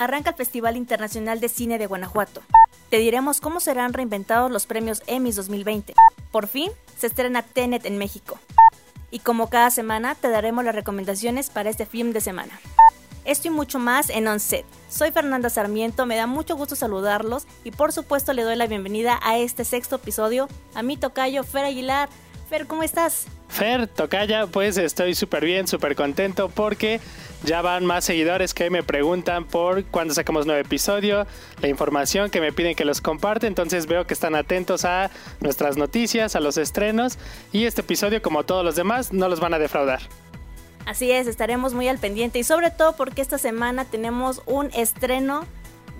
arranca el Festival Internacional de Cine de Guanajuato. Te diremos cómo serán reinventados los premios Emmys 2020. Por fin, se estrena Tenet en México. Y como cada semana, te daremos las recomendaciones para este film de semana. Esto y mucho más en Onset. Soy Fernanda Sarmiento, me da mucho gusto saludarlos y por supuesto le doy la bienvenida a este sexto episodio a mi tocayo Fer Aguilar. Fer, ¿cómo estás? Fer, tocaya, pues estoy súper bien, súper contento porque ya van más seguidores que me preguntan por cuándo sacamos nuevo episodio, la información que me piden que los comparte, entonces veo que están atentos a nuestras noticias, a los estrenos y este episodio como todos los demás no los van a defraudar. Así es, estaremos muy al pendiente y sobre todo porque esta semana tenemos un estreno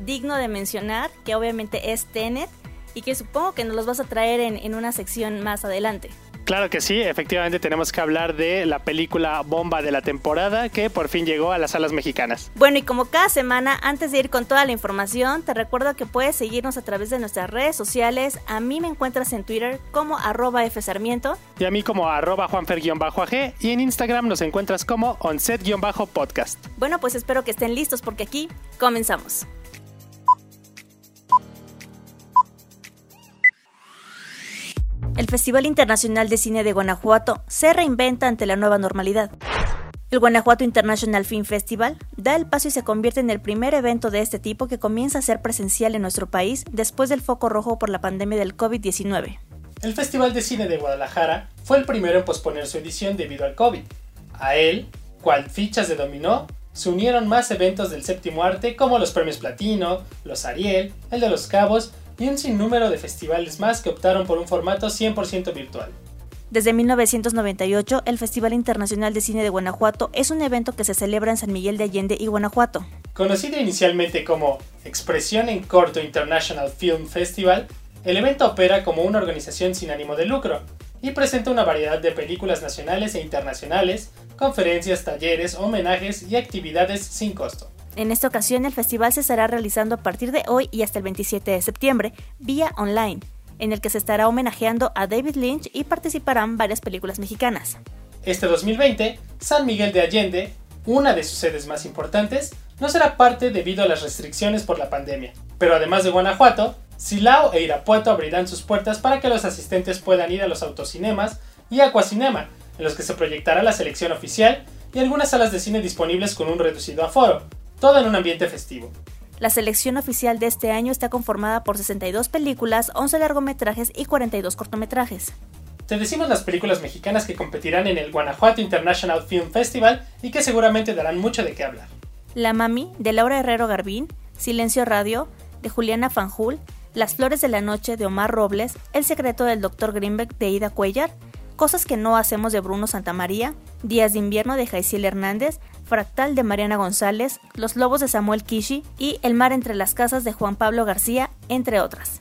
digno de mencionar, que obviamente es Tenet y que supongo que nos los vas a traer en, en una sección más adelante. Claro que sí, efectivamente tenemos que hablar de la película bomba de la temporada que por fin llegó a las salas mexicanas. Bueno, y como cada semana, antes de ir con toda la información, te recuerdo que puedes seguirnos a través de nuestras redes sociales. A mí me encuentras en Twitter como arroba fsarmiento. Y a mí como arroba juanfer-ag. Y en Instagram nos encuentras como onset-podcast. Bueno, pues espero que estén listos porque aquí comenzamos. El Festival Internacional de Cine de Guanajuato se reinventa ante la nueva normalidad. El Guanajuato International Film Festival da el paso y se convierte en el primer evento de este tipo que comienza a ser presencial en nuestro país después del foco rojo por la pandemia del COVID-19. El Festival de Cine de Guadalajara fue el primero en posponer su edición debido al COVID. A él, cual fichas de dominó, se unieron más eventos del séptimo arte como los premios Platino, los Ariel, el de los Cabos y un sinnúmero de festivales más que optaron por un formato 100% virtual. Desde 1998, el Festival Internacional de Cine de Guanajuato es un evento que se celebra en San Miguel de Allende y Guanajuato. Conocido inicialmente como Expresión en Corto International Film Festival, el evento opera como una organización sin ánimo de lucro y presenta una variedad de películas nacionales e internacionales, conferencias, talleres, homenajes y actividades sin costo. En esta ocasión el festival se estará realizando a partir de hoy y hasta el 27 de septiembre vía online, en el que se estará homenajeando a David Lynch y participarán varias películas mexicanas. Este 2020, San Miguel de Allende, una de sus sedes más importantes, no será parte debido a las restricciones por la pandemia. Pero además de Guanajuato, Silao e Irapuato abrirán sus puertas para que los asistentes puedan ir a los autocinemas y Aquacinema, en los que se proyectará la selección oficial y algunas salas de cine disponibles con un reducido aforo, todo en un ambiente festivo. La selección oficial de este año está conformada por 62 películas, 11 largometrajes y 42 cortometrajes. Te decimos las películas mexicanas que competirán en el Guanajuato International Film Festival y que seguramente darán mucho de qué hablar. La Mami, de Laura Herrero Garbín, Silencio Radio, de Juliana Fanjul, Las Flores de la Noche, de Omar Robles, El Secreto del Dr. Greenberg, de Ida Cuellar, Cosas que no hacemos de Bruno Santamaría, Días de Invierno, de Jaiciel Hernández, Fractal de Mariana González, Los Lobos de Samuel Kishi y El Mar entre las Casas de Juan Pablo García, entre otras.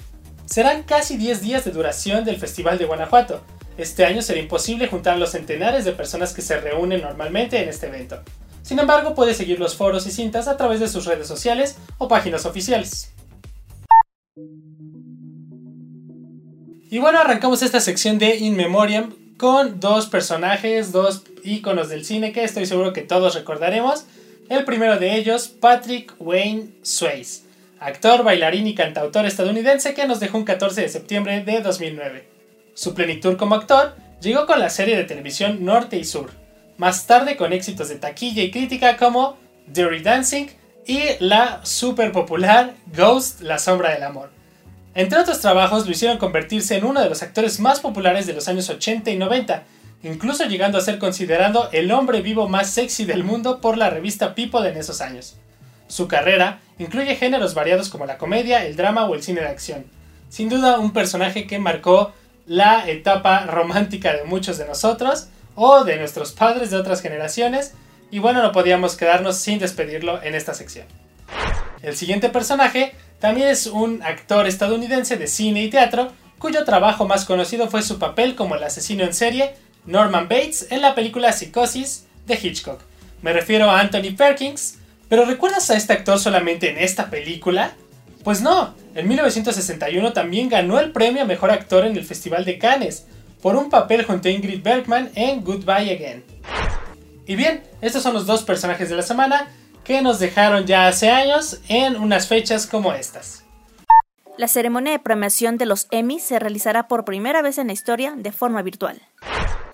Serán casi 10 días de duración del Festival de Guanajuato. Este año será imposible juntar los centenares de personas que se reúnen normalmente en este evento. Sin embargo, puede seguir los foros y cintas a través de sus redes sociales o páginas oficiales. Y bueno, arrancamos esta sección de In Memoriam con dos personajes, dos íconos del cine que estoy seguro que todos recordaremos. El primero de ellos, Patrick Wayne Swayze, actor, bailarín y cantautor estadounidense que nos dejó un 14 de septiembre de 2009. Su plenitud como actor llegó con la serie de televisión Norte y Sur, más tarde con éxitos de taquilla y crítica como Dirty Dancing y la super popular Ghost, la sombra del amor. Entre otros trabajos lo hicieron convertirse en uno de los actores más populares de los años 80 y 90, incluso llegando a ser considerado el hombre vivo más sexy del mundo por la revista People en esos años. Su carrera incluye géneros variados como la comedia, el drama o el cine de acción. Sin duda un personaje que marcó la etapa romántica de muchos de nosotros o de nuestros padres de otras generaciones y bueno, no podíamos quedarnos sin despedirlo en esta sección. El siguiente personaje también es un actor estadounidense de cine y teatro, cuyo trabajo más conocido fue su papel como el asesino en serie Norman Bates en la película Psicosis de Hitchcock. Me refiero a Anthony Perkins, pero ¿recuerdas a este actor solamente en esta película? Pues no, en 1961 también ganó el premio a Mejor Actor en el Festival de Cannes, por un papel junto a Ingrid Bergman en Goodbye Again. Y bien, estos son los dos personajes de la semana, que nos dejaron ya hace años en unas fechas como estas. La ceremonia de premiación de los Emmy se realizará por primera vez en la historia de forma virtual.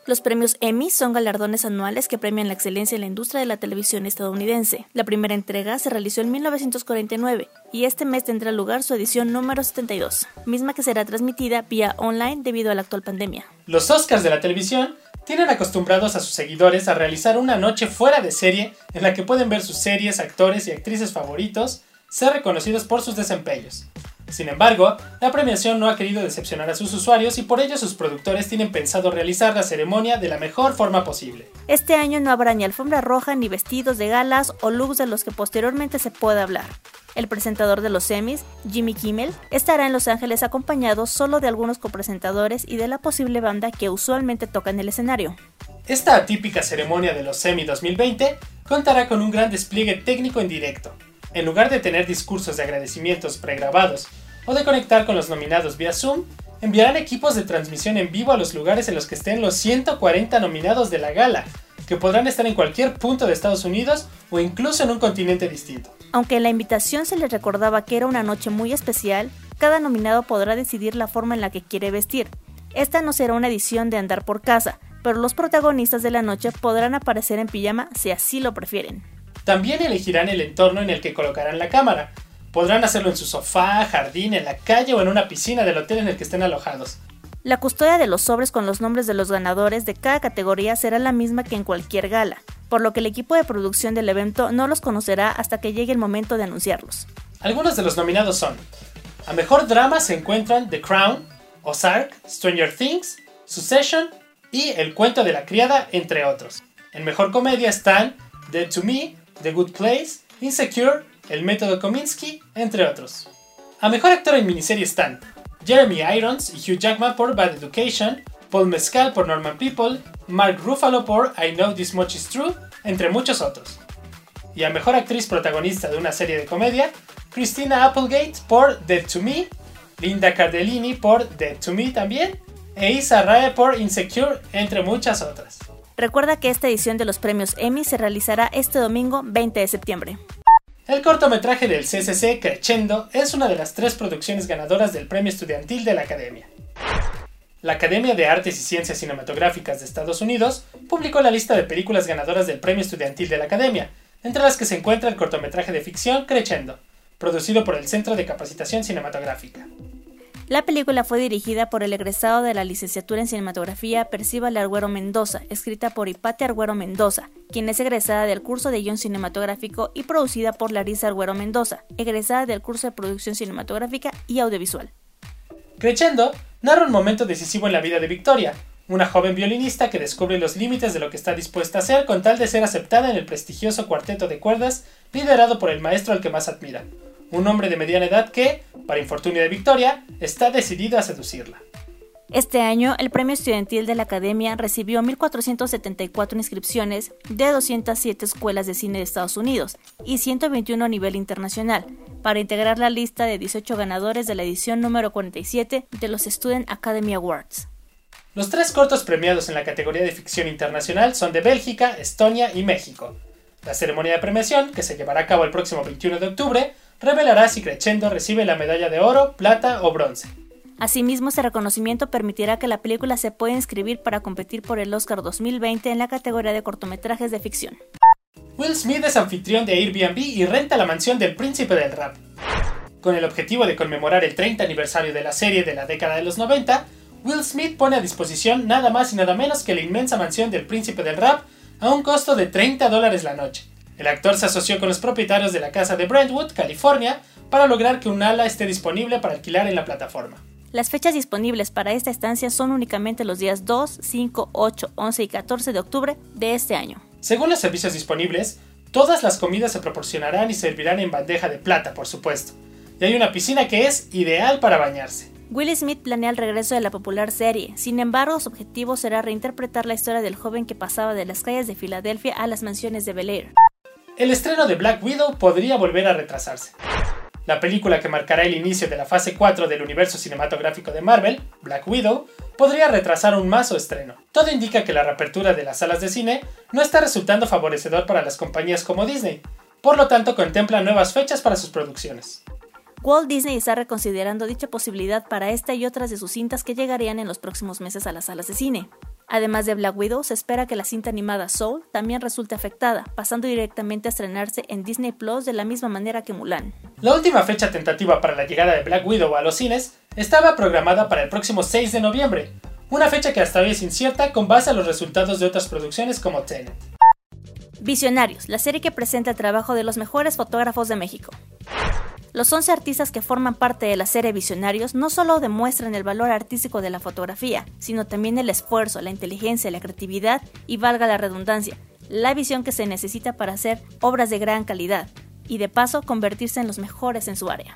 Los premios Emmy son galardones anuales que premian la excelencia en la industria de la televisión estadounidense. La primera entrega se realizó en 1949 y este mes tendrá lugar su edición número 72, misma que será transmitida vía online debido a la actual pandemia. Los Oscars de la televisión tienen acostumbrados a sus seguidores a realizar una noche fuera de serie en la que pueden ver sus series, actores y actrices favoritos ser reconocidos por sus desempeños. Sin embargo, la premiación no ha querido decepcionar a sus usuarios y por ello sus productores tienen pensado realizar la ceremonia de la mejor forma posible. Este año no habrá ni alfombra roja ni vestidos de galas o looks de los que posteriormente se pueda hablar. El presentador de los Emmys, Jimmy Kimmel, estará en Los Ángeles acompañado solo de algunos copresentadores y de la posible banda que usualmente toca en el escenario. Esta atípica ceremonia de los Emmy 2020 contará con un gran despliegue técnico en directo, en lugar de tener discursos de agradecimientos pregrabados o de conectar con los nominados vía Zoom, enviarán equipos de transmisión en vivo a los lugares en los que estén los 140 nominados de la gala, que podrán estar en cualquier punto de Estados Unidos o incluso en un continente distinto. Aunque en la invitación se les recordaba que era una noche muy especial, cada nominado podrá decidir la forma en la que quiere vestir. Esta no será una edición de andar por casa, pero los protagonistas de la noche podrán aparecer en pijama si así lo prefieren. También elegirán el entorno en el que colocarán la cámara. Podrán hacerlo en su sofá, jardín, en la calle o en una piscina del hotel en el que estén alojados. La custodia de los sobres con los nombres de los ganadores de cada categoría será la misma que en cualquier gala, por lo que el equipo de producción del evento no los conocerá hasta que llegue el momento de anunciarlos. Algunos de los nominados son: A mejor drama se encuentran The Crown, Ozark, Stranger Things, Succession y El cuento de la criada, entre otros. En mejor comedia están Dead to Me, The Good Place, Insecure, El método Kominsky, entre otros. A mejor actor en miniserie están Jeremy Irons y Hugh Jackman por Bad Education, Paul Mescal por Normal People, Mark Ruffalo por I Know This Much Is True, entre muchos otros. Y a mejor actriz protagonista de una serie de comedia, Christina Applegate por Dead to Me, Linda Cardellini por Dead to Me también, e Isa Rae por Insecure, entre muchas otras. Recuerda que esta edición de los premios Emmy se realizará este domingo 20 de septiembre. El cortometraje del CCC Crescendo es una de las tres producciones ganadoras del Premio Estudiantil de la Academia. La Academia de Artes y Ciencias Cinematográficas de Estados Unidos publicó la lista de películas ganadoras del Premio Estudiantil de la Academia, entre las que se encuentra el cortometraje de ficción Crescendo, producido por el Centro de Capacitación Cinematográfica. La película fue dirigida por el egresado de la licenciatura en cinematografía Percival Arguero Mendoza, escrita por Hipate Arguero Mendoza, quien es egresada del curso de guion cinematográfico y producida por Larisa Arguero Mendoza, egresada del curso de producción cinematográfica y audiovisual. Crescendo narra un momento decisivo en la vida de Victoria, una joven violinista que descubre los límites de lo que está dispuesta a hacer con tal de ser aceptada en el prestigioso cuarteto de cuerdas liderado por el maestro al que más admira, un hombre de mediana edad que, para infortunio de Victoria, está decidido a seducirla. Este año, el Premio Estudiantil de la Academia recibió 1.474 inscripciones de 207 escuelas de cine de Estados Unidos y 121 a nivel internacional, para integrar la lista de 18 ganadores de la edición número 47 de los Student Academy Awards. Los tres cortos premiados en la categoría de ficción internacional son de Bélgica, Estonia y México. La ceremonia de premiación, que se llevará a cabo el próximo 21 de octubre, revelará si Crescendo recibe la medalla de oro, plata o bronce. Asimismo, este reconocimiento permitirá que la película se pueda inscribir para competir por el Oscar 2020 en la categoría de cortometrajes de ficción. Will Smith es anfitrión de Airbnb y renta la mansión del príncipe del rap. Con el objetivo de conmemorar el 30 aniversario de la serie de la década de los 90, Will Smith pone a disposición nada más y nada menos que la inmensa mansión del príncipe del rap a un costo de 30 dólares la noche. El actor se asoció con los propietarios de la casa de Brentwood, California, para lograr que un ala esté disponible para alquilar en la plataforma. Las fechas disponibles para esta estancia son únicamente los días 2, 5, 8, 11 y 14 de octubre de este año. Según los servicios disponibles, todas las comidas se proporcionarán y servirán en bandeja de plata, por supuesto. Y hay una piscina que es ideal para bañarse. Will Smith planea el regreso de la popular serie, sin embargo su objetivo será reinterpretar la historia del joven que pasaba de las calles de Filadelfia a las mansiones de Bel Air. El estreno de Black Widow podría volver a retrasarse. La película que marcará el inicio de la fase 4 del universo cinematográfico de Marvel, Black Widow, podría retrasar aún más su estreno. Todo indica que la reapertura de las salas de cine no está resultando favorecedor para las compañías como Disney, por lo tanto contempla nuevas fechas para sus producciones. Walt Disney está reconsiderando dicha posibilidad para esta y otras de sus cintas que llegarían en los próximos meses a las salas de cine. Además de Black Widow, se espera que la cinta animada Soul también resulte afectada, pasando directamente a estrenarse en Disney Plus de la misma manera que Mulan. La última fecha tentativa para la llegada de Black Widow a los cines estaba programada para el próximo 6 de noviembre, una fecha que hasta hoy es incierta con base a los resultados de otras producciones como Tenet. Visionarios, la serie que presenta el trabajo de los mejores fotógrafos de México. Los 11 artistas que forman parte de la serie Visionarios no solo demuestran el valor artístico de la fotografía, sino también el esfuerzo, la inteligencia, la creatividad y, valga la redundancia, la visión que se necesita para hacer obras de gran calidad y de paso convertirse en los mejores en su área.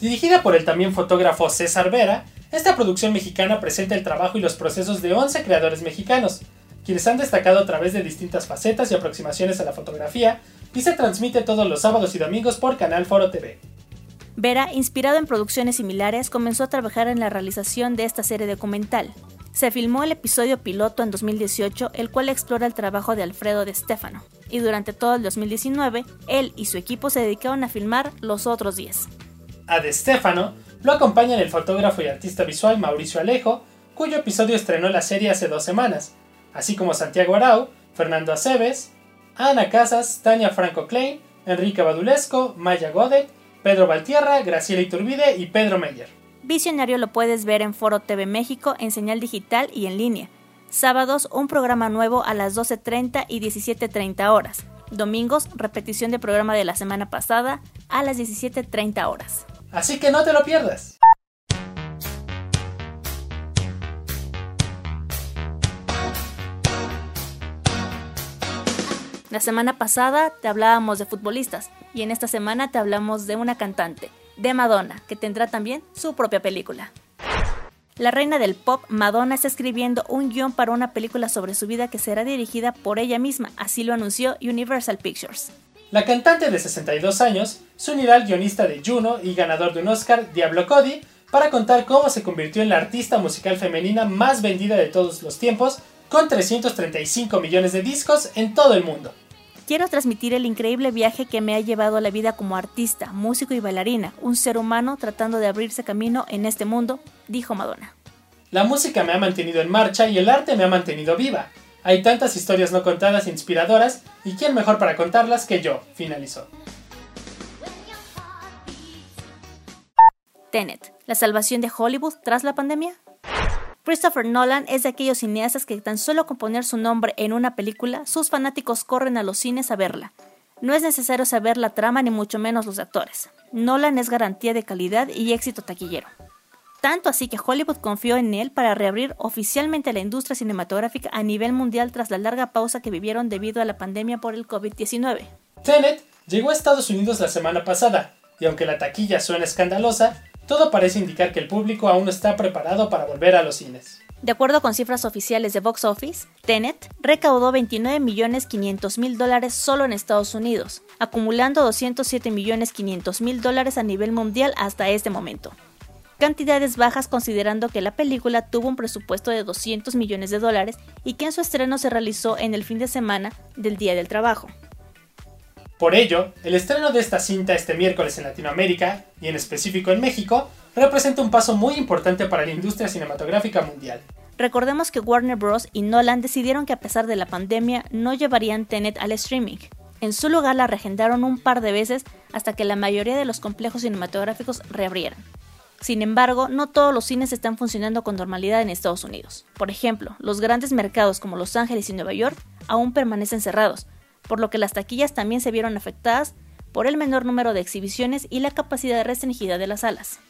Dirigida por el también fotógrafo César Vera, esta producción mexicana presenta el trabajo y los procesos de 11 creadores mexicanos, quienes han destacado a través de distintas facetas y aproximaciones a la fotografía, y se transmite todos los sábados y domingos por Canal Foro TV. Vera, inspirado en producciones similares, comenzó a trabajar en la realización de esta serie documental. Se filmó el episodio piloto en 2018, el cual explora el trabajo de Alfredo de Stefano, y durante todo el 2019, él y su equipo se dedicaron a filmar los otros 10. A De Stefano lo acompañan el fotógrafo y artista visual Mauricio Alejo, cuyo episodio estrenó la serie hace dos semanas, así como Santiago Arau, Fernando Aceves, Ana Casas, Tania Franco Klein, Enrique Badulesco, Maya Godet, Pedro Valtierra, Graciela Iturbide y Pedro Meyer. Visionario lo puedes ver en Foro TV México en señal digital y en línea. Sábados, un programa nuevo a las 12.30 y 17.30 horas. Domingos, repetición del programa de la semana pasada a las 17.30 horas. Así que no te lo pierdas. La semana pasada te hablábamos de futbolistas y en esta semana te hablamos de una cantante, de Madonna, que tendrá también su propia película. La reina del pop, Madonna, está escribiendo un guion para una película sobre su vida que será dirigida por ella misma, así lo anunció Universal Pictures. La cantante de 62 años se unirá al guionista de Juno y ganador de un Oscar, Diablo Cody, para contar cómo se convirtió en la artista musical femenina más vendida de todos los tiempos con 335 millones de discos en todo el mundo. Quiero transmitir el increíble viaje que me ha llevado a la vida como artista, músico y bailarina, un ser humano tratando de abrirse camino en este mundo, dijo Madonna. La música me ha mantenido en marcha y el arte me ha mantenido viva. Hay tantas historias no contadas e inspiradoras, y quién mejor para contarlas que yo, finalizó. Tenet, la salvación de Hollywood tras la pandemia. Christopher Nolan es de aquellos cineastas que tan solo con poner su nombre en una película, sus fanáticos corren a los cines a verla. No es necesario saber la trama ni mucho menos los actores. Nolan es garantía de calidad y éxito taquillero. Tanto así que Hollywood confió en él para reabrir oficialmente la industria cinematográfica a nivel mundial tras la larga pausa que vivieron debido a la pandemia por el COVID-19. Tenet llegó a Estados Unidos la semana pasada, y aunque la taquilla suena escandalosa, todo parece indicar que el público aún no está preparado para volver a los cines. De acuerdo con cifras oficiales de Box Office, Tenet recaudó 29.500.000 dólares solo en Estados Unidos, acumulando 207.500.000 dólares a nivel mundial hasta este momento. Cantidades bajas considerando que la película tuvo un presupuesto de 200 millones de dólares y que en su estreno se realizó en el fin de semana del Día del Trabajo. Por ello, el estreno de esta cinta este miércoles en Latinoamérica, y en específico en México, representa un paso muy importante para la industria cinematográfica mundial. Recordemos que Warner Bros. y Nolan decidieron que a pesar de la pandemia no llevarían Tenet al streaming. En su lugar la regendaron un par de veces hasta que la mayoría de los complejos cinematográficos reabrieran. Sin embargo, no todos los cines están funcionando con normalidad en Estados Unidos. Por ejemplo, los grandes mercados como Los Ángeles y Nueva York aún permanecen cerrados, por lo que las taquillas también se vieron afectadas por el menor número de exhibiciones y la capacidad restringida de las salas.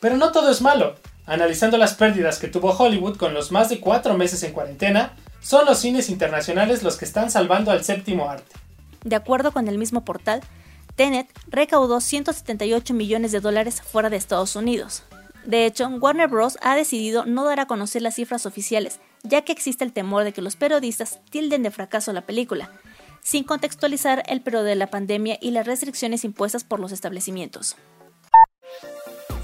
Pero no todo es malo. Analizando las pérdidas que tuvo Hollywood con los más de cuatro meses en cuarentena, son los cines internacionales los que están salvando al séptimo arte. De acuerdo con el mismo portal, Tenet recaudó 178 millones de dólares fuera de Estados Unidos. De hecho, Warner Bros. ha decidido no dar a conocer las cifras oficiales, ya que existe el temor de que los periodistas tilden de fracaso la película, sin contextualizar el periodo de la pandemia y las restricciones impuestas por los establecimientos.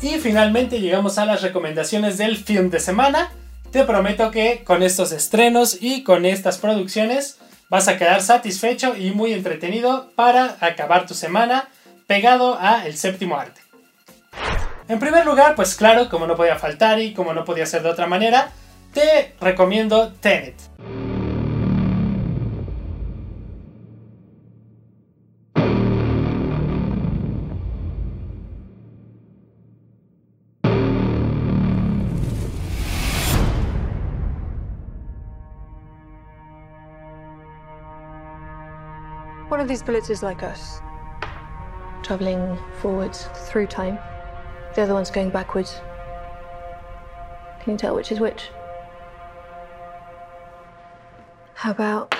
Y finalmente llegamos a las recomendaciones del film de semana. Te prometo que con estos estrenos y con estas producciones vas a quedar satisfecho y muy entretenido para acabar tu semana pegado a el séptimo arte. En primer lugar, pues claro, como no podía faltar y como no podía ser de otra manera, te recomiendo Tenet. One of these bullets is like us, traveling forwards through time. The other one's going backwards. Can you tell which is which? How about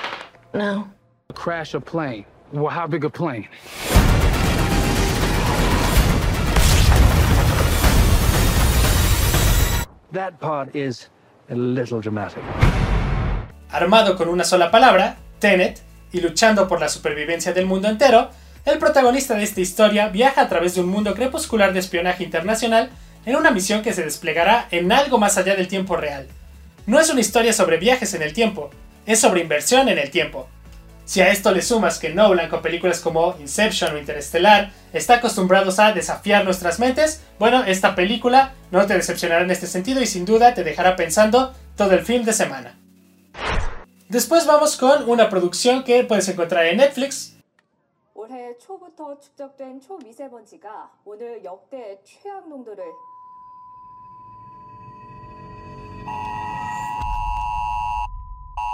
now? Crash a plane. Well, how big a plane? That part is a little dramatic. Armado con una sola palabra, Tenet, y luchando por la supervivencia del mundo entero, el protagonista de esta historia viaja a través de un mundo crepuscular de espionaje internacional en una misión que se desplegará en algo más allá del tiempo real. No es una historia sobre viajes en el tiempo, es sobre inversión en el tiempo. Si a esto le sumas que Nolan con películas como Inception o Interestelar está acostumbrados a desafiar nuestras mentes, bueno, esta película no te decepcionará en este sentido y sin duda te dejará pensando todo el film de semana. Después vamos con una producción que puedes encontrar en Netflix. 올해 초부터 축적된 초미세먼지가 오늘 역대 최악 농도를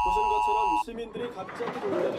보신 것처럼 시민들이 갑자기 놀라는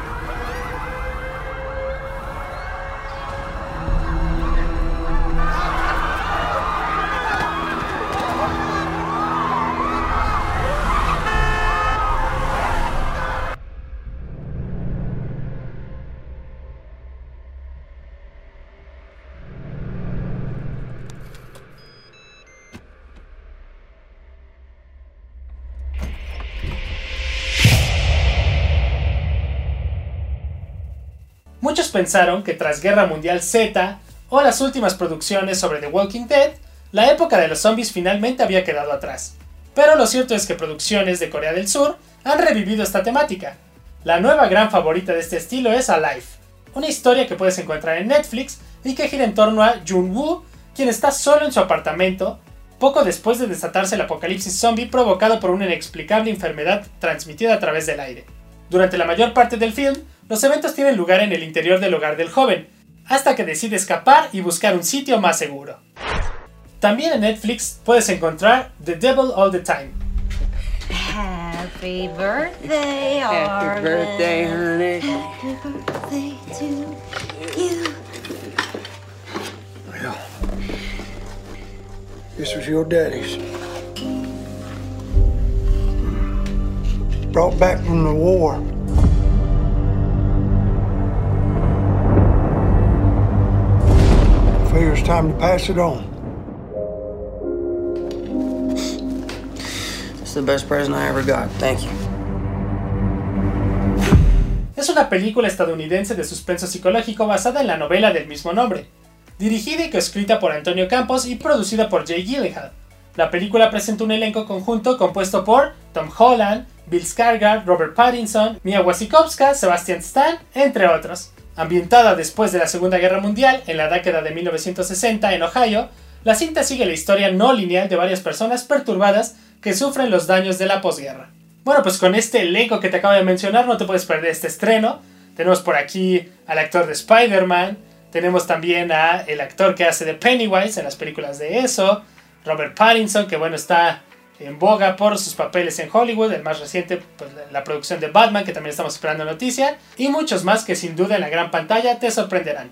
pensaron que tras Guerra Mundial Z o las últimas producciones sobre The Walking Dead, la época de los zombies finalmente había quedado atrás. Pero lo cierto es que producciones de Corea del Sur han revivido esta temática. La nueva gran favorita de este estilo es Alive, una historia que puedes encontrar en Netflix y que gira en torno a Jun-woo, quien está solo en su apartamento poco después de desatarse el apocalipsis zombie provocado por una inexplicable enfermedad transmitida a través del aire. Durante la mayor parte del film, los eventos tienen lugar en el interior del hogar del joven, hasta que decide escapar y buscar un sitio más seguro. También en Netflix puedes encontrar The Devil All the Time. Happy birthday, Happy birthday, honey. birthday to you. Well, this was your daddy's. Brought back from the war. Figure it's time to pass it on. It's the best present I ever got. Thank you. Es una película estadounidense de suspenso psicológico basada en la novela del mismo nombre, dirigida y coescrita por Antonio Campos y producida por Jay Gyllenhaal. La película presenta un elenco conjunto compuesto por Tom Holland, Bill Skarsgård, Robert Pattinson, Mia Wasikowska, Sebastian Stan, entre otros. Ambientada después de la Segunda Guerra Mundial, en la década de 1960 en Ohio, la cinta sigue la historia no lineal de varias personas perturbadas que sufren los daños de la posguerra. Bueno, pues con este elenco que te acabo de mencionar no te puedes perder este estreno. Tenemos por aquí al actor de Spider-Man, tenemos también a el actor que hace de Pennywise en las películas de eso, Robert Pattinson, que bueno, está en boga por sus papeles en Hollywood, el más reciente, pues la- producción de Batman, que también estamos esperando noticia, y muchos más que sin duda en la gran pantalla te sorprenderán.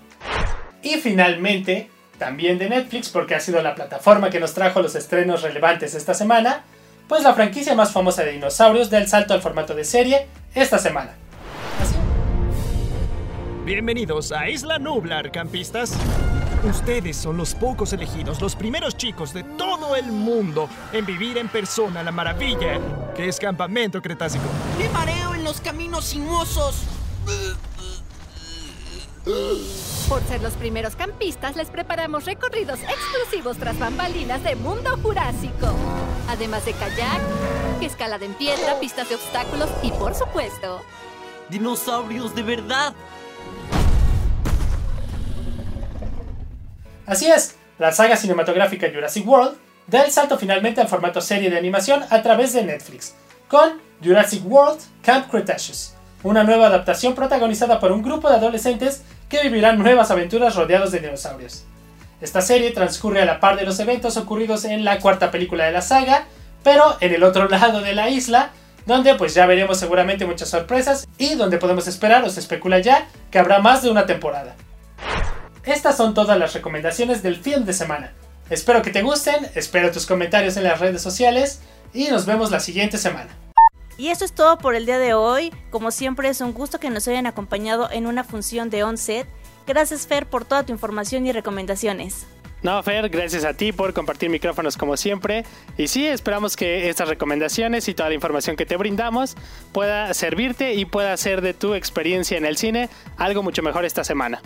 Y finalmente, también de Netflix, porque ha sido la plataforma que nos trajo los estrenos relevantes esta semana, pues la franquicia más famosa de dinosaurios da el salto al formato de serie esta semana. Bienvenidos a Isla Nublar, campistas. Ustedes son los pocos elegidos, los primeros chicos de todo el mundo en vivir en persona la maravilla que es Campamento Cretácico. ¡Me mareo en los caminos sinuosos! Por ser los primeros campistas, les preparamos recorridos exclusivos tras bambalinas de mundo jurásico. Además de kayak, escalada en piedra, pistas de obstáculos y, por supuesto, Dinosaurios de verdad. Así es, la saga cinematográfica Jurassic World da el salto finalmente al formato serie de animación a través de Netflix, con Jurassic World Camp Cretaceous, una nueva adaptación protagonizada por un grupo de adolescentes que vivirán nuevas aventuras rodeados de dinosaurios. Esta serie transcurre a la par de los eventos ocurridos en la cuarta película de la saga, pero en el otro lado de la isla, donde pues ya veremos seguramente muchas sorpresas y donde podemos esperar o se especula ya que habrá más de una temporada. Estas son todas las recomendaciones del film de semana. Espero que te gusten, espero tus comentarios en las redes sociales y nos vemos la siguiente semana. Y eso es todo por el día de hoy. Como siempre es un gusto que nos hayan acompañado en una función de On-Set. Gracias Fer por toda tu información y recomendaciones. No, Fer, gracias a ti por compartir micrófonos como siempre. Y sí, esperamos que estas recomendaciones y toda la información que te brindamos pueda servirte y pueda hacer de tu experiencia en el cine algo mucho mejor esta semana.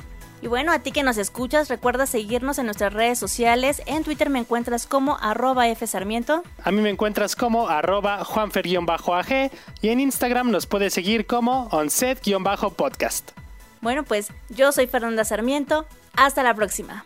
Y bueno, a ti que nos escuchas, recuerda seguirnos en nuestras redes sociales. En Twitter me encuentras como arroba fsarmiento. A mí me encuentras como arroba juanfer-ag y en Instagram nos puedes seguir como onset-podcast. Bueno, pues yo soy Fernanda Sarmiento. Hasta la próxima.